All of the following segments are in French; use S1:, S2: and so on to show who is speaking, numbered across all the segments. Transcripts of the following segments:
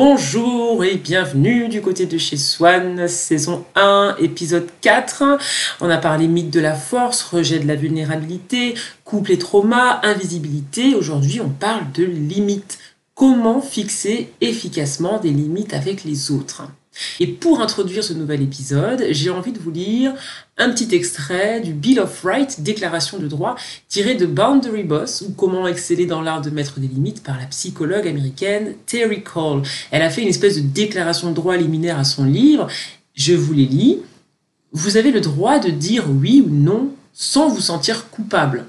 S1: Bonjour et bienvenue du côté de chez Swan, saison 1, épisode 4. On a parlé mythe de la force, rejet de la vulnérabilité, couple et trauma, invisibilité. Aujourd'hui, on parle de limites. Comment fixer efficacement des limites avec les autres? Et pour introduire ce nouvel épisode, j'ai envie de vous lire un petit extrait du Bill of Rights, déclaration de droit, tiré de Boundary Boss, ou Comment exceller dans l'art de mettre des limites par la psychologue américaine Terry Cole. Elle a fait une espèce de déclaration de droit liminaire à son livre. Je vous les lis. Vous avez le droit de dire oui ou non sans vous sentir coupable.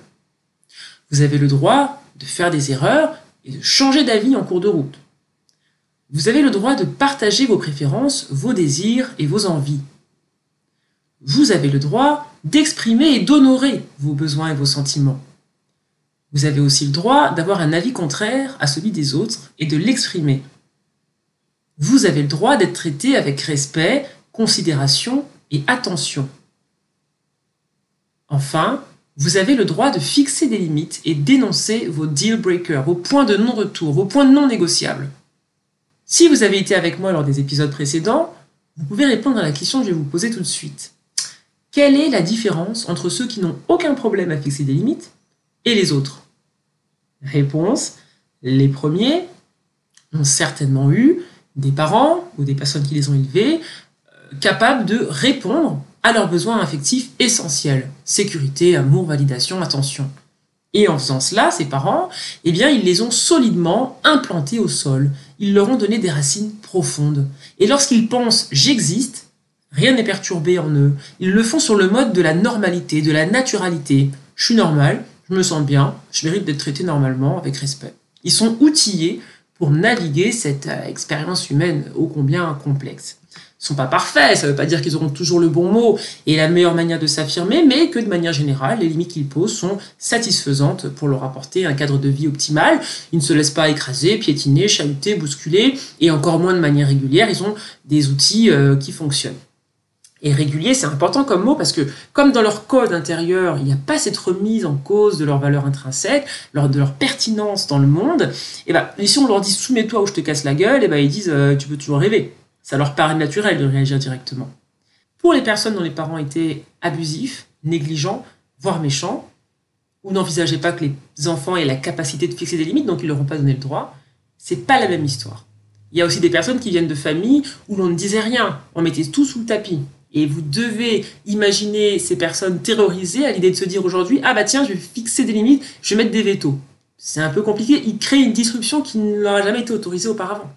S1: Vous avez le droit de faire des erreurs et de changer d'avis en cours de route. Vous avez le droit de partager vos préférences, vos désirs et vos envies. Vous avez le droit d'exprimer et d'honorer vos besoins et vos sentiments. Vous avez aussi le droit d'avoir un avis contraire à celui des autres et de l'exprimer. Vous avez le droit d'être traité avec respect, considération et attention. Enfin, vous avez le droit de fixer des limites et d'énoncer vos deal breakers, vos points de non-retour, vos points non négociables. Si vous avez été avec moi lors des épisodes précédents, vous pouvez répondre à la question que je vais vous poser tout de suite. Quelle est la différence entre ceux qui n'ont aucun problème à fixer des limites et les autres? Réponse, les premiers ont certainement eu des parents ou des personnes qui les ont élevés euh, capables de répondre à leurs besoins affectifs essentiels. Sécurité, amour, validation, attention. Et en faisant cela, ces parents, eh bien, ils les ont solidement implantés au sol. Ils leur ont donné des racines profondes. Et lorsqu'ils pensent j'existe, rien n'est perturbé en eux. Ils le font sur le mode de la normalité, de la naturalité. Je suis normal, je me sens bien, je mérite d'être traité normalement, avec respect. Ils sont outillés pour naviguer cette euh, expérience humaine ô combien complexe sont pas parfaits, ça ne veut pas dire qu'ils auront toujours le bon mot et la meilleure manière de s'affirmer, mais que de manière générale, les limites qu'ils posent sont satisfaisantes pour leur apporter un cadre de vie optimal. Ils ne se laissent pas écraser, piétiner, chahuter, bousculer, et encore moins de manière régulière, ils ont des outils euh, qui fonctionnent. Et régulier, c'est important comme mot parce que comme dans leur code intérieur, il n'y a pas cette remise en cause de leur valeur intrinsèque, de leur pertinence dans le monde, et ben, si on leur dit soumets-toi ou je te casse la gueule, et ben, ils disent euh, tu peux toujours rêver. Ça leur paraît naturel de réagir directement. Pour les personnes dont les parents étaient abusifs, négligents, voire méchants, ou n'envisageaient pas que les enfants aient la capacité de fixer des limites, donc ils leur ont pas donné le droit, c'est pas la même histoire. Il y a aussi des personnes qui viennent de familles où l'on ne disait rien, on mettait tout sous le tapis. Et vous devez imaginer ces personnes terrorisées à l'idée de se dire aujourd'hui Ah bah tiens, je vais fixer des limites, je vais mettre des vétos. C'est un peu compliqué, ils créent une disruption qui ne leur a jamais été autorisée auparavant.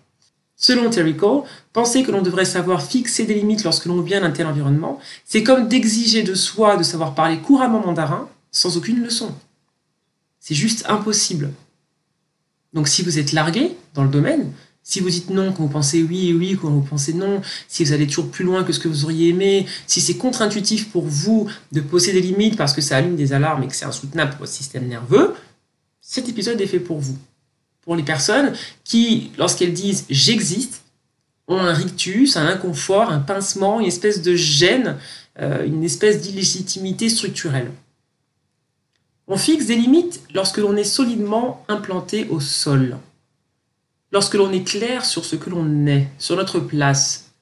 S1: Selon Terry Cole, penser que l'on devrait savoir fixer des limites lorsque l'on vient d'un tel environnement, c'est comme d'exiger de soi de savoir parler couramment mandarin sans aucune leçon. C'est juste impossible. Donc si vous êtes largué dans le domaine, si vous dites non quand vous pensez oui, oui quand vous pensez non, si vous allez toujours plus loin que ce que vous auriez aimé, si c'est contre-intuitif pour vous de poser des limites parce que ça allume des alarmes et que c'est insoutenable pour votre système nerveux, cet épisode est fait pour vous pour les personnes qui, lorsqu'elles disent j'existe, ont un rictus, un inconfort, un pincement, une espèce de gêne, euh, une espèce d'illégitimité structurelle. On fixe des limites lorsque l'on est solidement implanté au sol, lorsque l'on est clair sur ce que l'on est, sur notre place.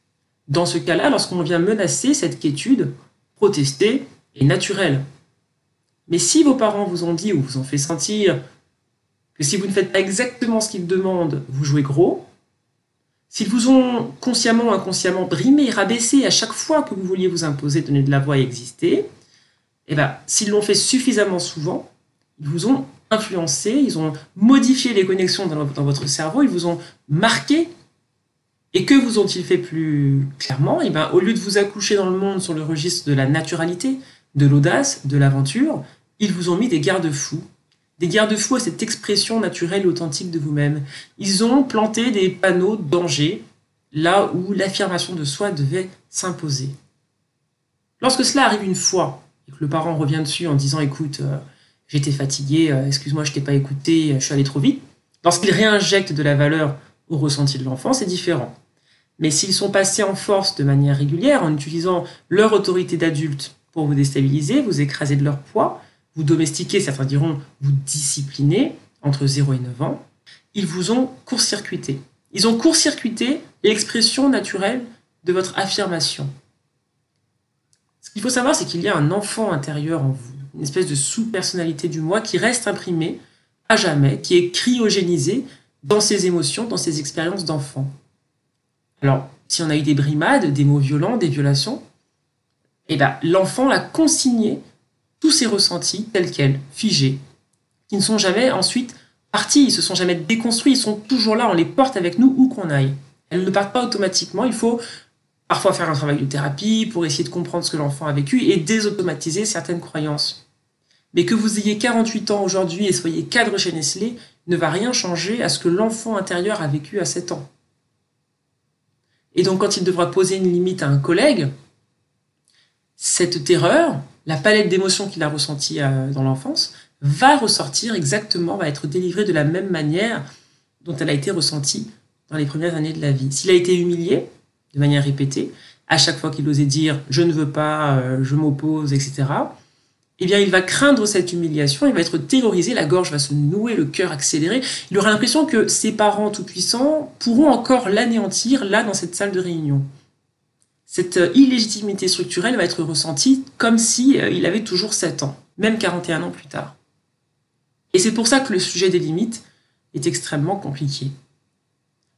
S1: Dans ce cas-là, lorsqu'on vient menacer cette quiétude, protester est naturel. Mais si vos parents vous ont dit ou vous ont fait sentir que si vous ne faites pas exactement ce qu'ils demandent, vous jouez gros. S'ils vous ont consciemment ou inconsciemment brimé, rabaissé à chaque fois que vous vouliez vous imposer, donner de la voix et exister, eh ben, s'ils l'ont fait suffisamment souvent, ils vous ont influencé, ils ont modifié les connexions dans, votre cerveau, ils vous ont marqué. Et que vous ont-ils fait plus clairement? Eh ben, Au lieu de vous accoucher dans le monde sur le registre de la naturalité, de l'audace, de l'aventure, ils vous ont mis des garde-fous des garde-fous à cette expression naturelle et authentique de vous-même. Ils ont planté des panneaux danger là où l'affirmation de soi devait s'imposer. Lorsque cela arrive une fois, et que le parent revient dessus en disant écoute, euh, j'étais fatigué, euh, excuse-moi, je t'ai pas écouté, je suis allé trop vite, lorsqu'il réinjecte de la valeur au ressenti de l'enfant, c'est différent. Mais s'ils sont passés en force de manière régulière, en utilisant leur autorité d'adulte pour vous déstabiliser, vous écraser de leur poids, vous domestiquer, certains diront vous discipliner, entre 0 et 9 ans, ils vous ont court-circuité. Ils ont court-circuité l'expression naturelle de votre affirmation. Ce qu'il faut savoir, c'est qu'il y a un enfant intérieur en vous, une espèce de sous-personnalité du moi qui reste imprimée à jamais, qui est cryogénisé dans ses émotions, dans ses expériences d'enfant. Alors, si on a eu des brimades, des mots violents, des violations, eh ben, l'enfant a consigné tous ses ressentis tels quels, figés, qui ne sont jamais ensuite partis, ils se sont jamais déconstruits, ils sont toujours là, on les porte avec nous où qu'on aille. Elles ne partent pas automatiquement, il faut parfois faire un travail de thérapie pour essayer de comprendre ce que l'enfant a vécu et désautomatiser certaines croyances. Mais que vous ayez 48 ans aujourd'hui et soyez cadre chez Nestlé ne va rien changer à ce que l'enfant intérieur a vécu à 7 ans. Et donc quand il devra poser une limite à un collègue, cette terreur, la palette d'émotions qu'il a ressentie euh, dans l'enfance, va ressortir exactement, va être délivrée de la même manière dont elle a été ressentie dans les premières années de la vie. S'il a été humilié de manière répétée, à chaque fois qu'il osait dire je ne veux pas, euh, je m'oppose, etc., eh bien, il va craindre cette humiliation, il va être terrorisé, la gorge va se nouer, le cœur accéléré. Il aura l'impression que ses parents tout-puissants pourront encore l'anéantir là dans cette salle de réunion. Cette euh, illégitimité structurelle va être ressentie comme si euh, il avait toujours 7 ans, même 41 ans plus tard. Et c'est pour ça que le sujet des limites est extrêmement compliqué.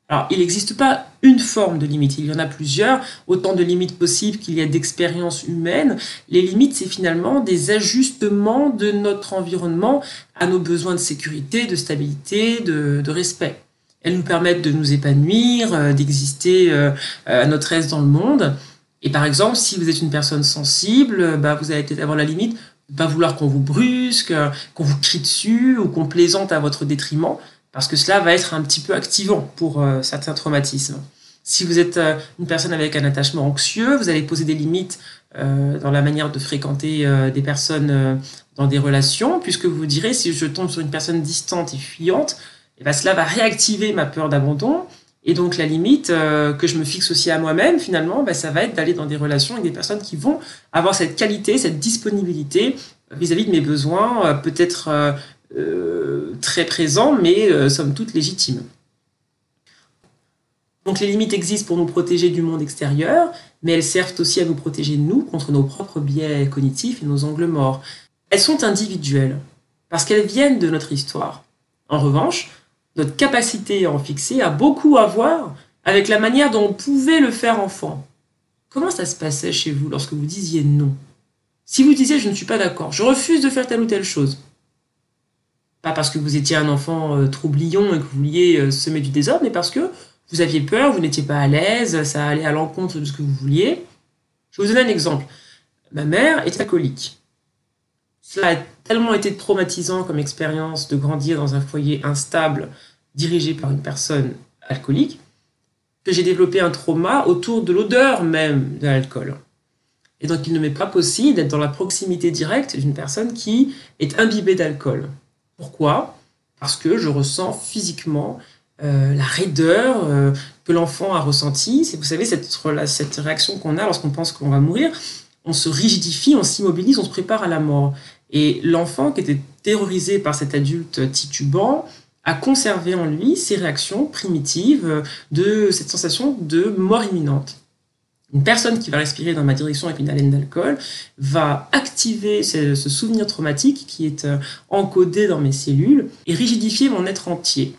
S1: Alors, il n'existe pas une forme de limite, il y en a plusieurs, autant de limites possibles qu'il y a d'expériences humaines. Les limites, c'est finalement des ajustements de notre environnement à nos besoins de sécurité, de stabilité, de, respect. Elles nous permettent de nous épanouir, euh, d'exister euh, à notre aise dans le monde. Et par exemple, si vous êtes une personne sensible, bah, vous allez peut-être avoir la limite de ne pas vouloir qu'on vous brusque, qu'on vous crie dessus ou qu'on plaisante à votre détriment parce que cela va être un petit peu activant pour euh, certains traumatismes. Si vous êtes euh, une personne avec un attachement anxieux, vous allez poser des limites euh, dans la manière de fréquenter des personnes dans des relations, puisque vous direz, si je tombe sur une personne distante et fuyante, et eh ben, cela va réactiver ma peur d'abandon. Et donc la limite que je me fixe aussi à moi-même, finalement, ben, ça va être d'aller dans des relations avec des personnes qui vont avoir cette qualité, cette disponibilité vis-à-vis -vis de mes besoins, peut-être euh, très présent, mais euh, somme toute légitime. Donc les limites existent pour nous protéger du monde extérieur, mais elles servent aussi à nous protéger de nous contre nos propres biais cognitifs et nos angles morts. Elles sont individuelles, parce qu'elles viennent de notre histoire. En revanche, notre capacité à en fixer a beaucoup à voir avec la manière dont on pouvait le faire enfant. Comment ça se passait chez vous lorsque vous disiez non? Si vous disiez je ne suis pas d'accord, je refuse de faire telle ou telle chose, pas parce que vous étiez un enfant euh, et que vous vouliez euh, semer du désordre, mais parce que vous aviez peur, vous n'étiez pas à l'aise, ça allait à l'encontre de ce que vous vouliez. Je vais vous donner un exemple. Ma mère est alcoolique. Cela a tellement été traumatisant comme expérience de grandir dans un foyer instable dirigé par une personne alcoolique que j'ai développé un trauma autour de l'odeur même de l'alcool. Et donc il ne m'est pas possible d'être dans la proximité directe d'une personne qui est imbibée d'alcool. Pourquoi? Parce que je ressens physiquement euh, la raideur euh, que l'enfant a ressentie. Vous savez, cette, cette réaction qu'on a lorsqu'on pense qu'on va mourir. On se rigidifie, on s'immobilise, on se prépare à la mort. Et l'enfant qui était terrorisé par cet adulte titubant a conservé en lui ces réactions primitives de cette sensation de mort imminente. Une personne qui va respirer dans ma direction avec une haleine d'alcool va activer ce, souvenir traumatique qui est euh, encodé dans mes cellules et rigidifier mon être entier.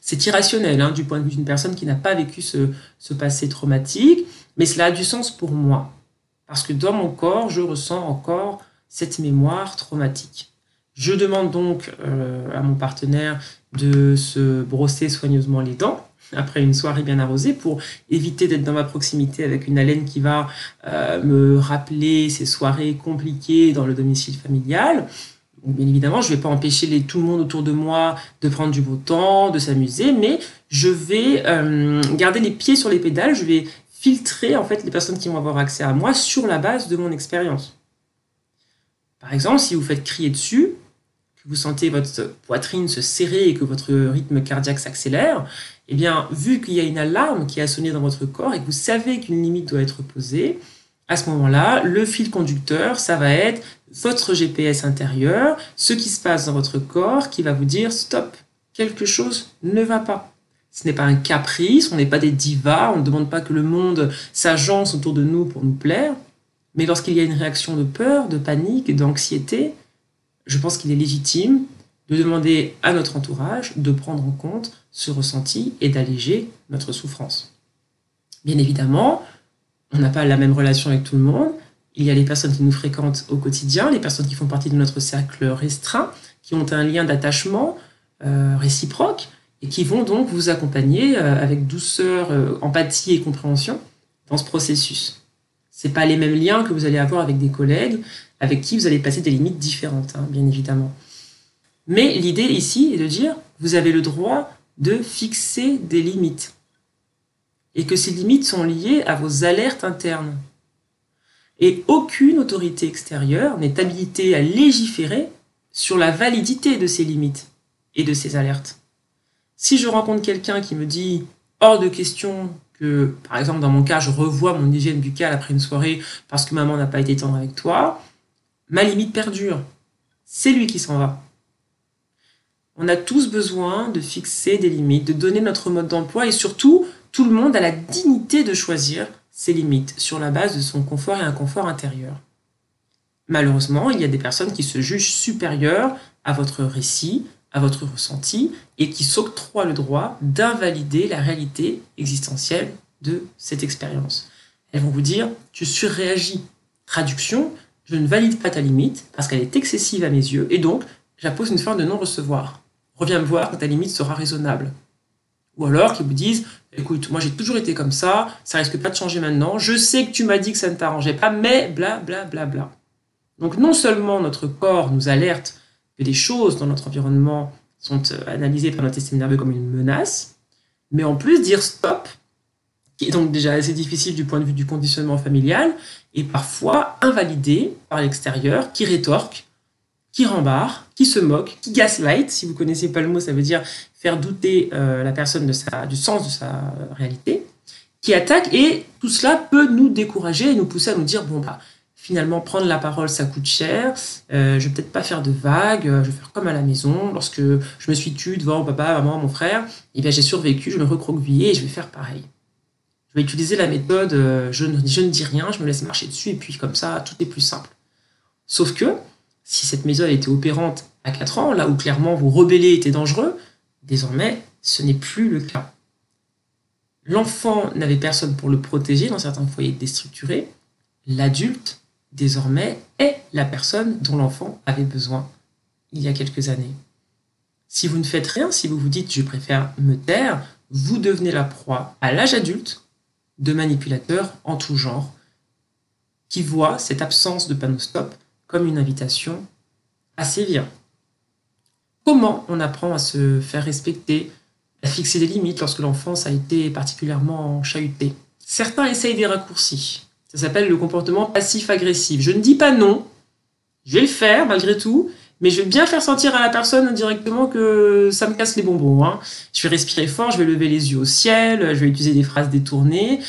S1: C'est irrationnel hein, du point de vue d'une personne qui n'a pas vécu ce, passé traumatique, mais cela a du sens pour moi. Parce que dans mon corps, je ressens encore cette mémoire traumatique. Je demande donc euh, à mon partenaire de se brosser soigneusement les dents après une soirée bien arrosée pour éviter d'être dans ma proximité avec une haleine qui va euh, me rappeler ces soirées compliquées dans le domicile familial. bien évidemment, je ne vais pas empêcher tout le monde autour de moi de prendre du beau temps, de s'amuser, mais je vais euh, garder les pieds sur les pédales, je vais filtrer en fait les personnes qui vont avoir accès à moi sur la base de mon expérience. Par exemple, si vous faites crier dessus, que vous sentez votre poitrine se serrer et que votre rythme cardiaque s'accélère, eh bien, vu qu'il y a une alarme qui a sonné dans votre corps et que vous savez qu'une limite doit être posée, à ce moment-là, le fil conducteur, ça va être votre GPS intérieur, ce qui se passe dans votre corps qui va vous dire stop, quelque chose ne va pas. Ce n'est pas un caprice, on n'est pas des divas, on ne demande pas que le monde s'agence autour de nous pour nous plaire. Mais lorsqu'il y a une réaction de peur, de panique, d'anxiété, je pense qu'il est légitime de demander à notre entourage de prendre en compte ce ressenti et d'alléger notre souffrance. Bien évidemment, on n'a pas la même relation avec tout le monde. Il y a les personnes qui nous fréquentent au quotidien, les personnes qui font partie de notre cercle restreint, qui ont un lien d'attachement euh, réciproque et qui vont donc vous accompagner euh, avec douceur, euh, empathie et compréhension dans ce processus. Ce pas les mêmes liens que vous allez avoir avec des collègues avec qui vous allez passer des limites différentes, hein, bien évidemment. Mais l'idée ici est de dire, vous avez le droit de fixer des limites et que ces limites sont liées à vos alertes internes. Et aucune autorité extérieure n'est habilitée à légiférer sur la validité de ces limites et de ces alertes. Si je rencontre quelqu'un qui me dit hors de question par exemple, dans mon cas, je revois mon hygiène buccale après une soirée parce que maman n'a pas été tendre avec toi, ma limite perdure. C'est lui qui s'en va. On a tous besoin de fixer des limites, de donner notre mode d'emploi et surtout tout le monde a la dignité de choisir ses limites sur la base de son confort et inconfort intérieur. Malheureusement, il y a des personnes qui se jugent supérieures à votre récit, à votre ressenti, et qui s'octroient le droit d'invalider la réalité existentielle de cette expérience. Elles vont vous dire, tu surréagis. Traduction, je ne valide pas ta limite parce qu'elle est excessive à mes yeux, et donc j'impose une forme de non-recevoir. Reviens me voir quand ta limite sera raisonnable. Ou alors qu'ils vous disent écoute, moi j'ai toujours été comme ça, ça risque pas de changer maintenant, je sais que tu m'as dit que ça ne t'arrangeait pas, mais bla bla bla bla. Donc non seulement notre corps nous alerte que des choses dans notre environnement sont euh, analysées par notre système nerveux comme une menace, mais en plus dire stop, qui est donc déjà assez difficile du point de vue du conditionnement familial, et parfois invalidé par l'extérieur, qui rétorque, qui rembarre, qui se moque, qui gaslight. Si vous connaissez pas le mot, ça veut dire faire douter euh, la personne de sa, du sens de sa réalité, qui attaque et tout cela peut nous décourager et nous pousser à nous dire bon bah finalement prendre la parole ça coûte cher, euh, je vais peut-être pas faire de vagues, je vais faire comme à la maison. Lorsque je me suis tue devant papa, maman, mon frère, et eh bien j'ai survécu, je me recroquevillé et je vais faire pareil. Je vais utiliser la méthode euh, je, ne, je ne dis rien, je me laisse marcher dessus et puis comme ça tout est plus simple. Sauf que si cette méthode était opérante à 4 ans, là où clairement vous rebellez était dangereux, Désormais, ce n'est plus le cas. L'enfant n'avait personne pour le protéger dans certains foyers déstructurés. L'adulte, désormais, est la personne dont l'enfant avait besoin il y a quelques années. Si vous ne faites rien, si vous vous dites je préfère me taire, vous devenez la proie à l'âge adulte de manipulateurs en tout genre qui voient cette absence de panneau stop comme une invitation à sévir. Comment on apprend à se faire respecter, à fixer des limites lorsque l'enfance a été particulièrement chahutée? Certains essayent des raccourcis. Ça s'appelle le comportement passif-agressif. Je ne dis pas non, je vais le faire malgré tout, mais je vais bien faire sentir à la personne indirectement que ça me casse les bonbons. Hein. Je vais respirer fort, je vais lever les yeux au ciel, je vais utiliser des phrases détournées,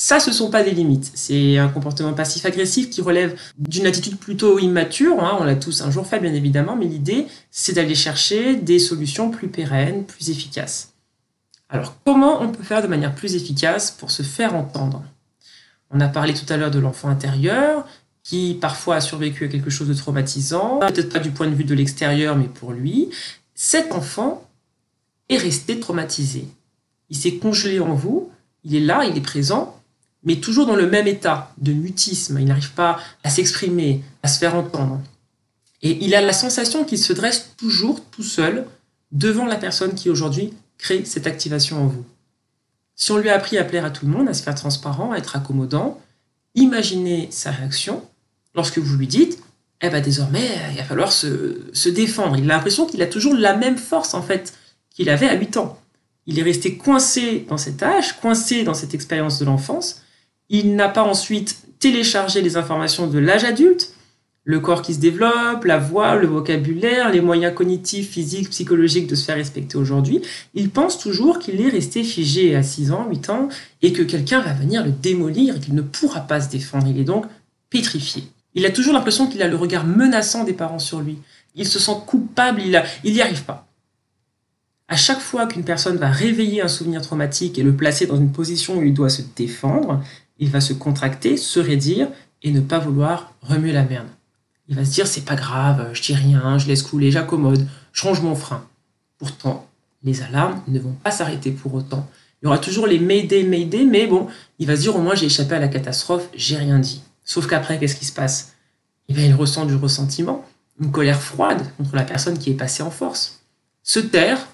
S1: ça, ce ne sont pas des limites. C'est un comportement passif-agressif qui relève d'une attitude plutôt immature. Hein. On l'a tous un jour fait, bien évidemment, mais l'idée, c'est d'aller chercher des solutions plus pérennes, plus efficaces. Alors, comment on peut faire de manière plus efficace pour se faire entendre? On a parlé tout à l'heure de l'enfant intérieur, qui parfois a survécu à quelque chose de traumatisant, peut-être pas du point de vue de l'extérieur, mais pour lui. Cet enfant est resté traumatisé. Il s'est congelé en vous, il est là, il est présent, mais toujours dans le même état de mutisme. Il n'arrive pas à s'exprimer, à se faire entendre. Et il a la sensation qu'il se dresse toujours tout seul devant la personne qui aujourd'hui crée cette activation en vous. Si on lui a appris à plaire à tout le monde, à se faire transparent, à être accommodant, imaginez sa réaction lorsque vous lui dites eh ben désormais, il va falloir se, se défendre. Il a l'impression qu'il a toujours la même force en fait qu'il avait à 8 ans. Il est resté coincé dans cet âge, coincé dans cette expérience de l'enfance, il n'a pas ensuite téléchargé les informations de l'âge adulte, le corps qui se développe, la voix, le vocabulaire, les moyens cognitifs, physiques, psychologiques de se faire respecter aujourd'hui, il pense toujours qu'il est resté figé à 6 ans, 8 ans, et que quelqu'un va venir le démolir et qu'il ne pourra pas se défendre. Il est donc pétrifié. Il a toujours l'impression qu'il a le regard menaçant des parents sur lui. Il se sent coupable, il n'y arrive pas. À chaque fois qu'une personne va réveiller un souvenir traumatique et le placer dans une position où il doit se défendre, il va se contracter, se raidir et ne pas vouloir remuer la merde. Il va se dire c'est pas grave, je dis rien, je laisse couler, j'accommode, je mon frein. Pourtant, les alarmes ne vont pas s'arrêter pour autant. Il y aura toujours les Mayday, Mayday, mais bon, il va se dire au moins j'ai échappé à la catastrophe, j'ai rien dit. Sauf qu'après, qu'est-ce qui se passe? Eh il ressent du ressentiment, une colère froide contre la personne qui est passée en force. Se taire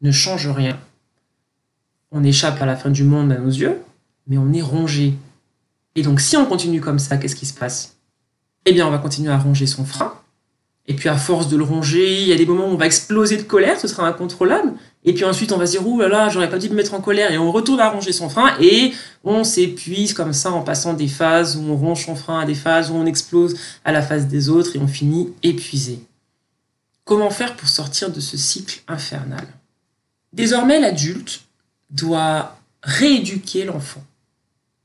S1: ne change rien. On échappe à la fin du monde à nos yeux, mais on est rongé. Et donc, si on continue comme ça, qu'est-ce qui se passe? Eh on va continuer à ronger son frein. Et puis, à force de le ronger, il y a des moments où on va exploser de colère, ce sera incontrôlable. Et puis ensuite, on va se dire, ouh là là, j'aurais pas dû me mettre en colère. Et on retourne à ronger son frein et on s'épuise comme ça en passant des phases où on ronge son frein à des phases où on explose à la phase des autres et on finit épuisé. Comment faire pour sortir de ce cycle infernal? Désormais, l'adulte doit rééduquer l'enfant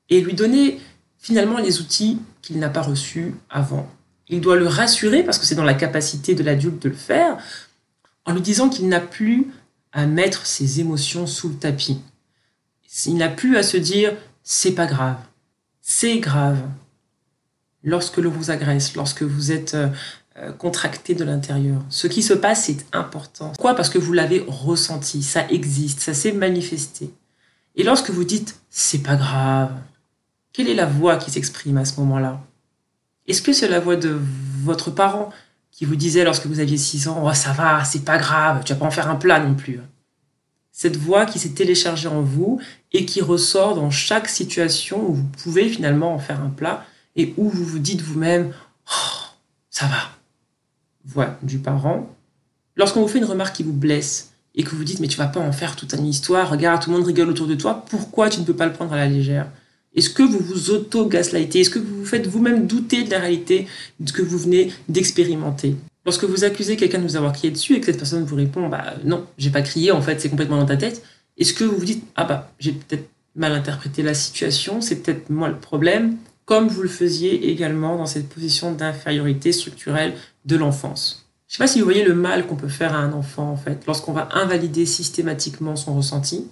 S1: et lui donner finalement les outils qu'il n'a pas reçus avant. Il doit le rassurer, parce que c'est dans la capacité de l'adulte de le faire, en lui disant qu'il n'a plus à mettre ses émotions sous le tapis. Il n'a plus à se dire c'est pas grave. C'est grave. Lorsque l'on vous agresse, lorsque vous êtes euh, euh, contracté de l'intérieur. Ce qui se passe, c'est important. Pourquoi? Parce que vous l'avez ressenti, ça existe, ça s'est manifesté. Et lorsque vous dites c'est pas grave, quelle est la voix qui s'exprime à ce moment-là? Est-ce que c'est la voix de votre parent qui vous disait lorsque vous aviez 6 ans oh, ça va, c'est pas grave, tu vas pas en faire un plat non plus Cette voix qui s'est téléchargée en vous et qui ressort dans chaque situation où vous pouvez finalement en faire un plat et où vous vous dites vous-même oh, ça va. Voix du parent. Lorsqu'on vous fait une remarque qui vous blesse et que vous dites mais tu vas pas en faire toute une histoire, regarde, tout le monde rigole autour de toi, pourquoi tu ne peux pas le prendre à la légère? Est-ce que vous vous auto-gaslightez? Est-ce que vous vous faites vous-même douter de la réalité de ce que vous venez d'expérimenter? Lorsque vous accusez quelqu'un de vous avoir crié dessus et que cette personne vous répond bah non, j'ai pas crié, en fait c'est complètement dans ta tête, est-ce que vous vous dites ah bah j'ai peut-être mal interprété la situation, c'est peut-être moi le problème, comme vous le faisiez également dans cette position d'infériorité structurelle de l'enfance? Je sais pas si vous voyez le mal qu'on peut faire à un enfant en fait, lorsqu'on va invalider systématiquement son ressenti,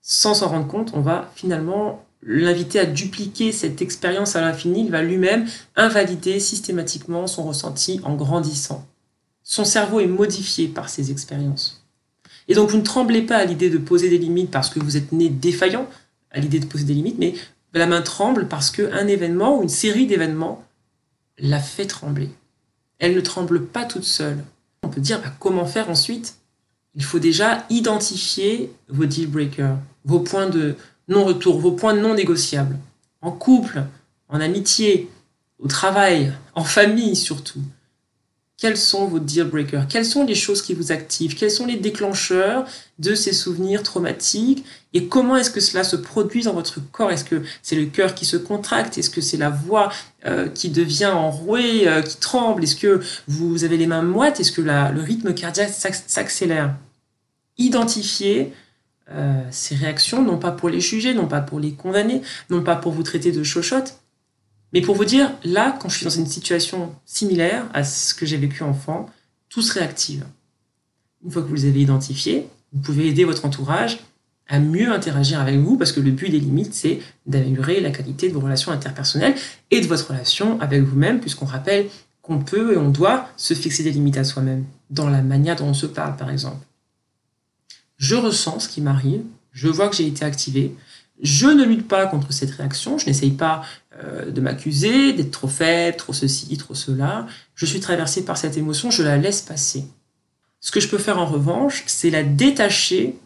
S1: sans s'en rendre compte, on va finalement l'inviter à dupliquer cette expérience à l'infini, il va lui-même invalider systématiquement son ressenti en grandissant. Son cerveau est modifié par ces expériences. Et donc vous ne tremblez pas à l'idée de poser des limites parce que vous êtes né défaillant à l'idée de poser des limites, mais la main tremble parce qu'un événement ou une série d'événements l'a fait trembler. Elle ne tremble pas toute seule. On peut dire bah, comment faire ensuite? Il faut déjà identifier vos deal breakers, vos points de, non-retour, vos points non négociables, en couple, en amitié, au travail, en famille surtout. Quels sont vos deal breakers? Quelles sont les choses qui vous activent? Quels sont les déclencheurs de ces souvenirs traumatiques? Et comment est-ce que cela se produit dans votre corps? Est-ce que c'est le cœur qui se contracte? Est-ce que c'est la voix euh, qui devient enrouée, euh, qui tremble? Est-ce que vous avez les mains moites? Est-ce que le rythme cardiaque s'accélère? Identifiez euh, ces réactions, non pas pour les juger, non pas pour les condamner, non pas pour vous traiter de chochotte, mais pour vous dire, là, quand je suis dans une situation similaire à ce que j'ai vécu enfant, tout se réactive. Une fois que vous les avez identifiés, vous pouvez aider votre entourage à mieux interagir avec vous, parce que le but des limites, c'est d'améliorer la qualité de vos relations interpersonnelles et de votre relation avec vous-même, puisqu'on rappelle qu'on peut et on doit se fixer des limites à soi-même, dans la manière dont on se parle, par exemple je ressens ce qui m'arrive, je vois que j'ai été activé, je ne lutte pas contre cette réaction, je n'essaye pas euh, de m'accuser, d'être trop faible, trop ceci, trop cela, je suis traversé par cette émotion, je la laisse passer. Ce que je peux faire en revanche, c'est la détacher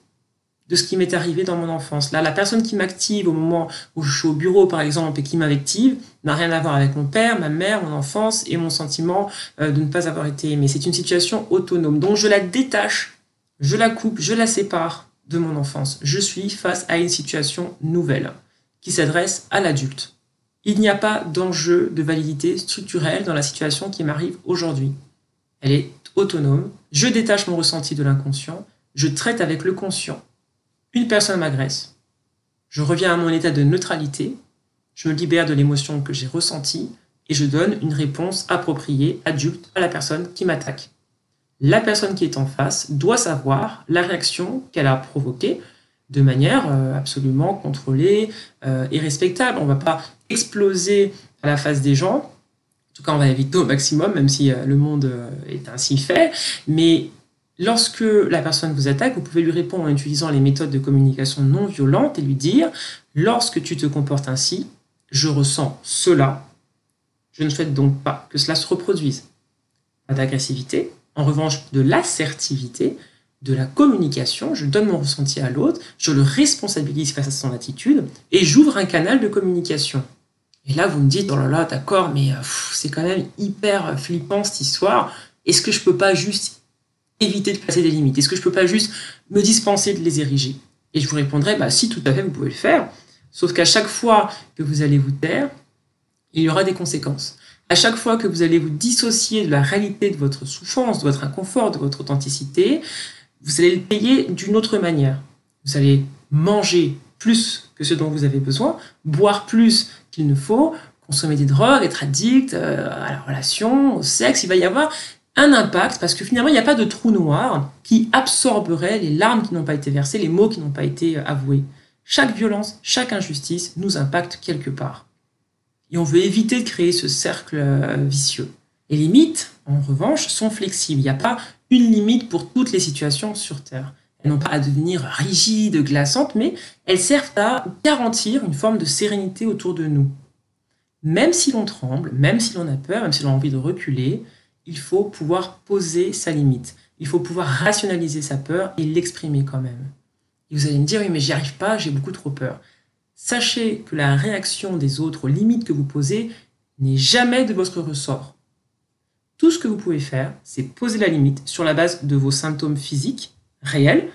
S1: de ce qui m'est arrivé dans mon enfance. Là, la personne qui m'active au moment où je suis au bureau, par exemple, et qui m'active, n'a rien à voir avec mon père, ma mère, mon enfance et mon sentiment euh, de ne pas avoir été aimé. C'est une situation autonome. Donc, je la détache je la coupe, je la sépare de mon enfance. Je suis face à une situation nouvelle qui s'adresse à l'adulte. Il n'y a pas d'enjeu de validité structurelle dans la situation qui m'arrive aujourd'hui. Elle est autonome, je détache mon ressenti de l'inconscient, je traite avec le conscient. Une personne m'agresse. Je reviens à mon état de neutralité, je me libère de l'émotion que j'ai ressentie et je donne une réponse appropriée, adulte, à la personne qui m'attaque. La personne qui est en face doit savoir la réaction qu'elle a provoquée de manière euh, absolument contrôlée euh, et respectable. On ne va pas exploser à la face des gens. En tout cas, on va éviter au maximum, même si euh, le monde est ainsi fait. Mais lorsque la personne vous attaque, vous pouvez lui répondre en utilisant les méthodes de communication non violentes et lui dire, lorsque tu te comportes ainsi, je ressens cela. Je ne souhaite donc pas que cela se reproduise. Pas d'agressivité, en revanche de l'assertivité, de la communication, je donne mon ressenti à l'autre, je le responsabilise face à son attitude et j'ouvre un canal de communication. Et là, vous me dites, oh là là, d'accord, mais euh, c'est quand même hyper flippant cette histoire. Est-ce que je peux pas juste éviter de passer des limites? Est-ce que je peux pas juste me dispenser de les ériger? Et je vous répondrai, bah si, tout à fait, vous pouvez le faire. Sauf qu'à chaque fois que vous allez vous taire, il y aura des conséquences. À chaque fois que vous allez vous dissocier de la réalité de votre souffrance, de votre inconfort, de votre authenticité, vous allez le payer d'une autre manière. Vous allez manger plus que ce dont vous avez besoin, boire plus qu'il ne faut, consommer des drogues, être addict euh, à la relation, au sexe. Il va y avoir un impact parce que finalement, il n'y a pas de trou noir qui absorberait les larmes qui n'ont pas été versées, les mots qui n'ont pas été avoués. Chaque violence, chaque injustice nous impacte quelque part. Et on veut éviter de créer ce cercle euh, vicieux. Les limites, en revanche, sont flexibles. Il n'y a pas une limite pour toutes les situations sur Terre. Elles n'ont pas à devenir rigides, glaçantes, mais elles servent à garantir une forme de sérénité autour de nous. Même si l'on tremble, même si l'on a peur, même si l'on a envie de reculer, il faut pouvoir poser sa limite. Il faut pouvoir rationaliser sa peur et l'exprimer quand même. Et vous allez me dire, oui, mais j'y arrive pas, j'ai beaucoup trop peur. Sachez que la réaction des autres aux limites que vous posez n'est jamais de votre ressort. Tout ce que vous pouvez faire, c'est poser la limite sur la base de vos symptômes physiques réels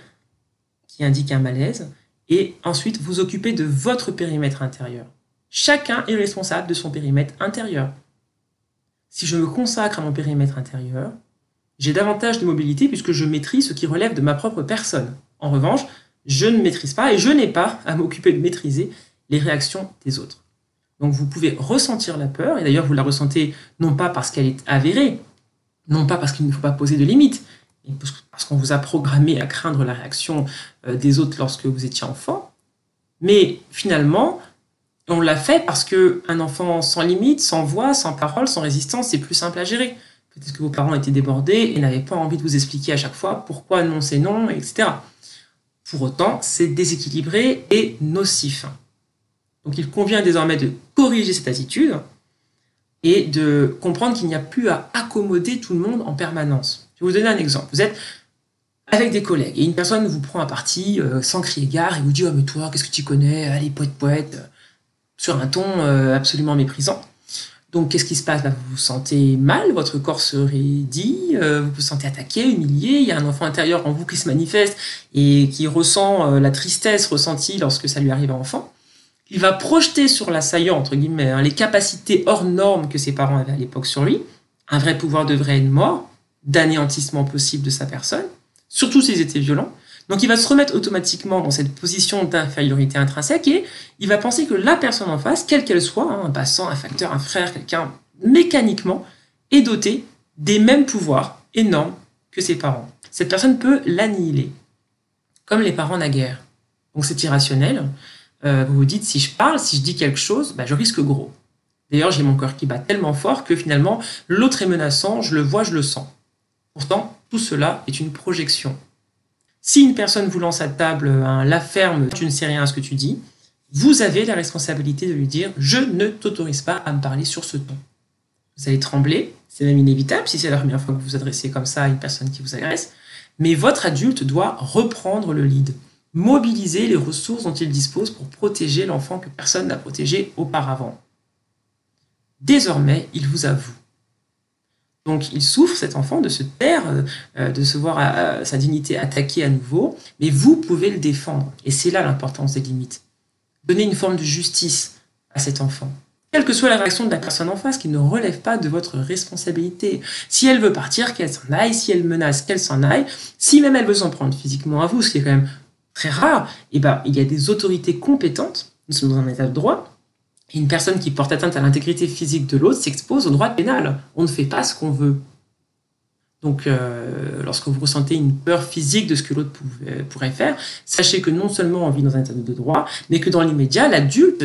S1: qui indiquent un malaise et ensuite vous occuper de votre périmètre intérieur. Chacun est responsable de son périmètre intérieur. Si je me consacre à mon périmètre intérieur, j'ai davantage de mobilité puisque je maîtrise ce qui relève de ma propre personne. En revanche, je ne maîtrise pas et je n'ai pas à m'occuper de maîtriser les réactions des autres. Donc vous pouvez ressentir la peur, et d'ailleurs vous la ressentez non pas parce qu'elle est avérée, non pas parce qu'il ne faut pas poser de limites, mais parce qu'on vous a programmé à craindre la réaction euh, des autres lorsque vous étiez enfant, mais finalement, on l'a fait parce qu'un enfant sans limite, sans voix, sans parole, sans résistance, c'est plus simple à gérer. Peut-être que vos parents étaient débordés et n'avaient pas envie de vous expliquer à chaque fois pourquoi non c'est non, etc. Pour autant, c'est déséquilibré et nocif. Donc il convient désormais de corriger cette attitude et de comprendre qu'il n'y a plus à accommoder tout le monde en permanence. Je vais vous donner un exemple. Vous êtes avec des collègues et une personne vous prend un parti euh, sans crier gare et vous dit Oh, mais toi, qu'est-ce que tu connais? Allez, poète, poète, sur un ton euh, absolument méprisant. Donc, qu'est-ce qui se passe? Vous vous sentez mal, votre corps se raidit, euh, vous vous sentez attaqué, humilié. Il y a un enfant intérieur en vous qui se manifeste et qui ressent la tristesse ressentie lorsque ça lui arrive à enfant il va projeter sur l'assaillant, entre guillemets, hein, les capacités hors normes que ses parents avaient à l'époque sur lui, un vrai pouvoir de vraie mort, d'anéantissement possible de sa personne, surtout s'ils étaient violents. Donc il va se remettre automatiquement dans cette position d'infériorité intrinsèque et il va penser que la personne en face, quelle qu'elle soit, hein, un passant, un facteur, un frère, quelqu'un, mécaniquement, est doté des mêmes pouvoirs énormes que ses parents. Cette personne peut l'annihiler, comme les parents naguère. Donc c'est irrationnel, euh, vous vous dites, si je parle, si je dis quelque chose, bah, je risque gros. D'ailleurs, j'ai mon cœur qui bat tellement fort que finalement, l'autre est menaçant, je le vois, je le sens. Pourtant, tout cela est une projection. Si une personne vous lance à table un la ferme, tu ne sais rien à ce que tu dis, vous avez la responsabilité de lui dire je ne t'autorise pas à me parler sur ce ton. Vous allez trembler, c'est même inévitable si c'est la première fois que vous vous adressez comme ça à une personne qui vous agresse, mais votre adulte doit reprendre le lead mobiliser les ressources dont il dispose pour protéger l'enfant que personne n'a protégé auparavant. Désormais, il vous avoue. Donc il souffre, cet enfant, de se taire, euh, de se voir euh, sa dignité attaquée à nouveau, mais vous pouvez le défendre. Et c'est là l'importance des limites. Donner une forme de justice à cet enfant. quelle que soit la réaction de la personne en face, qui ne relève pas de votre responsabilité. Si elle veut partir, qu'elle s'en aille. Si elle menace, qu'elle s'en aille. Si même elle veut s'en prendre physiquement à vous, ce qui est quand même très rare, eh ben, il y a des autorités compétentes. Nous sommes dans un état de droit. Une personne qui porte atteinte à l'intégrité physique de l'autre s'expose au droit pénal. On ne fait pas ce qu'on veut. Donc, euh, lorsque vous ressentez une peur physique de ce que l'autre pourrait faire, sachez que non seulement on vit dans un état de droit, mais que dans l'immédiat, l'adulte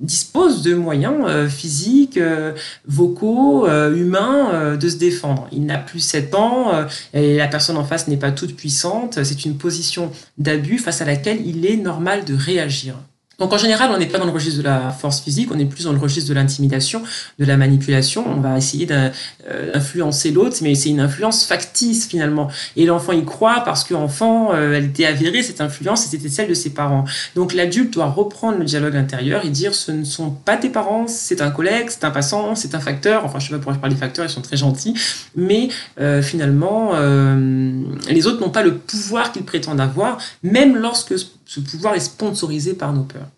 S1: dispose de moyens euh, physiques, euh, vocaux, euh, humains de se défendre. Il n'a plus 7 ans et la personne en face n'est pas toute puissante. C'est une position d'abus face à laquelle il est normal de réagir. Donc en général, on n'est pas dans le registre de la force physique, on est plus dans le registre de l'intimidation, de la manipulation. On va essayer d'influencer l'autre, mais c'est une influence factice finalement. Et l'enfant y croit parce qu'enfant, euh, elle était avérée, cette influence, c'était celle de ses parents. Donc l'adulte doit reprendre le dialogue intérieur et dire ce ne sont pas tes parents, c'est un collègue, c'est un passant, c'est un facteur. Enfin, je ne sais pas pourquoi je parle des facteurs, ils sont très gentils. Mais euh, finalement, euh, les autres n'ont pas le pouvoir qu'ils prétendent avoir, même lorsque ce pouvoir est sponsorisé par nos peurs.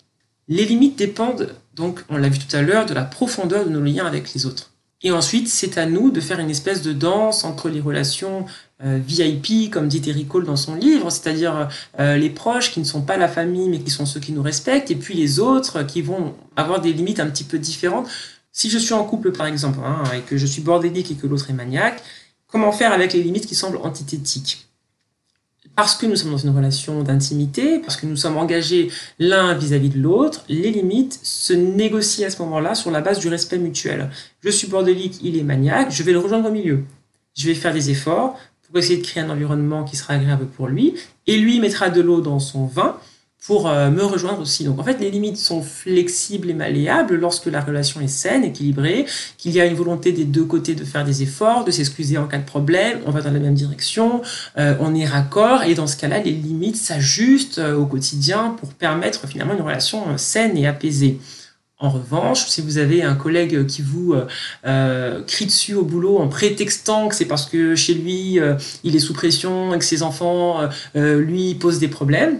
S1: Les limites dépendent, donc, on l'a vu tout à l'heure, de la profondeur de nos liens avec les autres. Et ensuite, c'est à nous de faire une espèce de danse entre les relations euh, VIP, comme dit Cole dans son livre, c'est-à-dire euh, les proches qui ne sont pas la famille, mais qui sont ceux qui nous respectent, et puis les autres qui vont avoir des limites un petit peu différentes. Si je suis en couple, par exemple, hein, et que je suis bordélique et que l'autre est maniaque, comment faire avec les limites qui semblent antithétiques? Parce que nous sommes dans une relation d'intimité, parce que nous sommes engagés l'un vis-à-vis de l'autre, les limites se négocient à ce moment-là sur la base du respect mutuel. Je suis bordélique, il est maniaque, je vais le rejoindre au milieu. Je vais faire des efforts pour essayer de créer un environnement qui sera agréable pour lui, et lui mettra de l'eau dans son vin, pour euh, me rejoindre aussi. Donc en fait, les limites sont flexibles et malléables lorsque la relation est saine, équilibrée, qu'il y a une volonté des deux côtés de faire des efforts, de s'excuser en cas de problème, on va dans la même direction, euh, on est raccord, et dans ce cas-là, les limites s'ajustent euh, au quotidien pour permettre finalement une relation saine et apaisée. En revanche, si vous avez un collègue qui vous crie dessus au boulot en prétextant que c'est parce que chez lui, il est sous pression et que ses enfants lui posent des problèmes,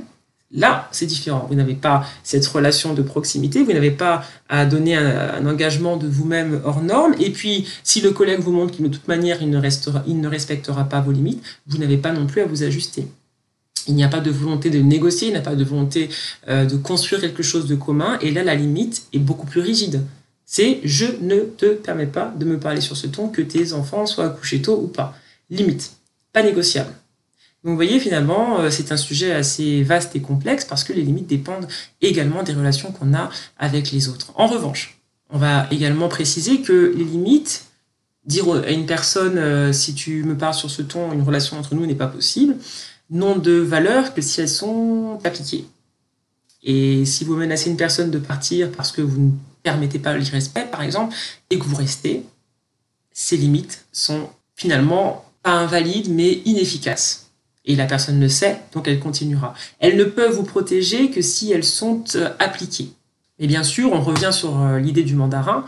S1: Là, c'est différent. Vous n'avez pas cette relation de proximité, vous n'avez pas à donner un, engagement de vous-même hors norme. Et puis, si le collègue vous montre qu'il de toute manière, il ne, respectera pas vos limites, vous n'avez pas non plus à vous ajuster. Il n'y a pas de volonté de négocier, il n'y a pas de volonté euh, de construire quelque chose de commun. Et là, la limite est beaucoup plus rigide. C'est je ne te permets pas de me parler sur ce ton, que tes enfants soient couchés tôt ou pas. Limite, pas négociable. Donc vous voyez, finalement, euh, c'est un sujet assez vaste et complexe parce que les limites dépendent également des relations qu'on a avec les autres. En revanche, on va également préciser que les limites, dire à une personne, euh, si tu me parles sur ce ton, une relation entre nous n'est pas possible, n'ont de valeur que si elles sont appliquées. Et si vous menacez une personne de partir parce que vous ne permettez pas l'irrespect, par exemple, et que vous restez, ces limites sont finalement pas invalides mais inefficaces et la personne le sait, donc elle continuera. Elles ne peuvent vous protéger que si elles sont euh, appliquées. Et bien sûr, on revient sur euh, l'idée du mandarin,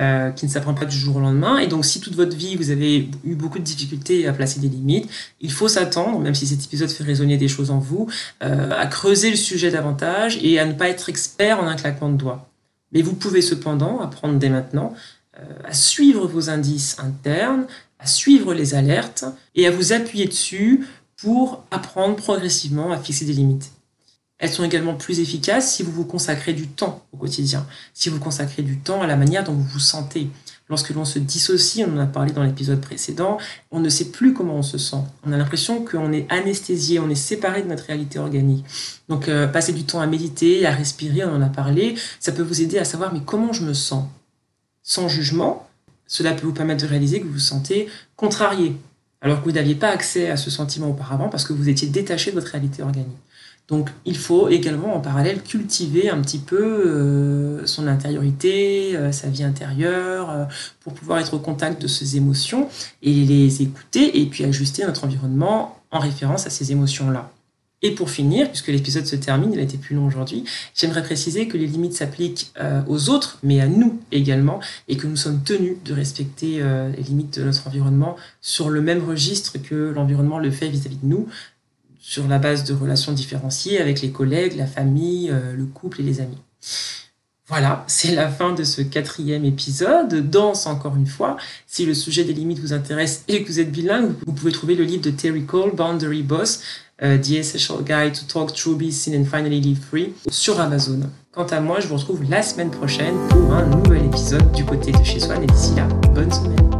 S1: euh, qui ne s'apprend pas du jour au lendemain. Et donc, si toute votre vie, vous avez eu beaucoup de difficultés à placer des limites, il faut s'attendre, même si cet épisode fait résonner des choses en vous, à creuser le sujet davantage et à ne pas être expert en un claquement de doigts. Mais vous pouvez cependant apprendre dès maintenant à suivre vos indices internes, à suivre les alertes et à vous appuyer dessus pour apprendre progressivement à fixer des limites. Elles sont également plus efficaces si vous vous consacrez du temps au quotidien, si vous consacrez du temps à la manière dont vous vous sentez. Lorsque l'on se dissocie, on en a parlé dans l'épisode précédent, on ne sait plus comment on se sent. On a l'impression qu'on est anesthésié, on est séparé de notre réalité organique. Donc euh, passer du temps à méditer, à respirer, on en a parlé, ça peut vous aider à savoir mais comment je me sens? Sans jugement, cela peut vous permettre de réaliser que vous vous sentez contrarié, alors que vous n'aviez pas accès à ce sentiment auparavant parce que vous étiez détaché de votre réalité organique. Donc il faut également en parallèle cultiver un petit peu euh, son intériorité, euh, sa vie intérieure, euh, pour pouvoir être au contact de ces émotions et les écouter et puis ajuster notre environnement en référence à ces émotions-là. Et pour finir, puisque l'épisode se termine, il a été plus long aujourd'hui, j'aimerais préciser que les limites s'appliquent euh, aux autres, mais à nous également, et que nous sommes tenus de respecter euh, les limites de notre environnement sur le même registre que l'environnement le fait vis-à-vis de nous, sur la base de relations différenciées avec les collègues, la famille, euh, le couple et les amis. Voilà, c'est la fin de ce quatrième épisode. Danse encore une fois. Si le sujet des limites vous intéresse et que vous êtes bilingue, vous pouvez trouver le livre de Terry Cole, Boundary Boss, The Essential Guide to Talk True Be Seen and Finally Live Free, sur Amazon. Quant à moi, je vous retrouve la semaine prochaine pour un nouvel épisode du côté de chez soi. Et d'ici là, bonne semaine.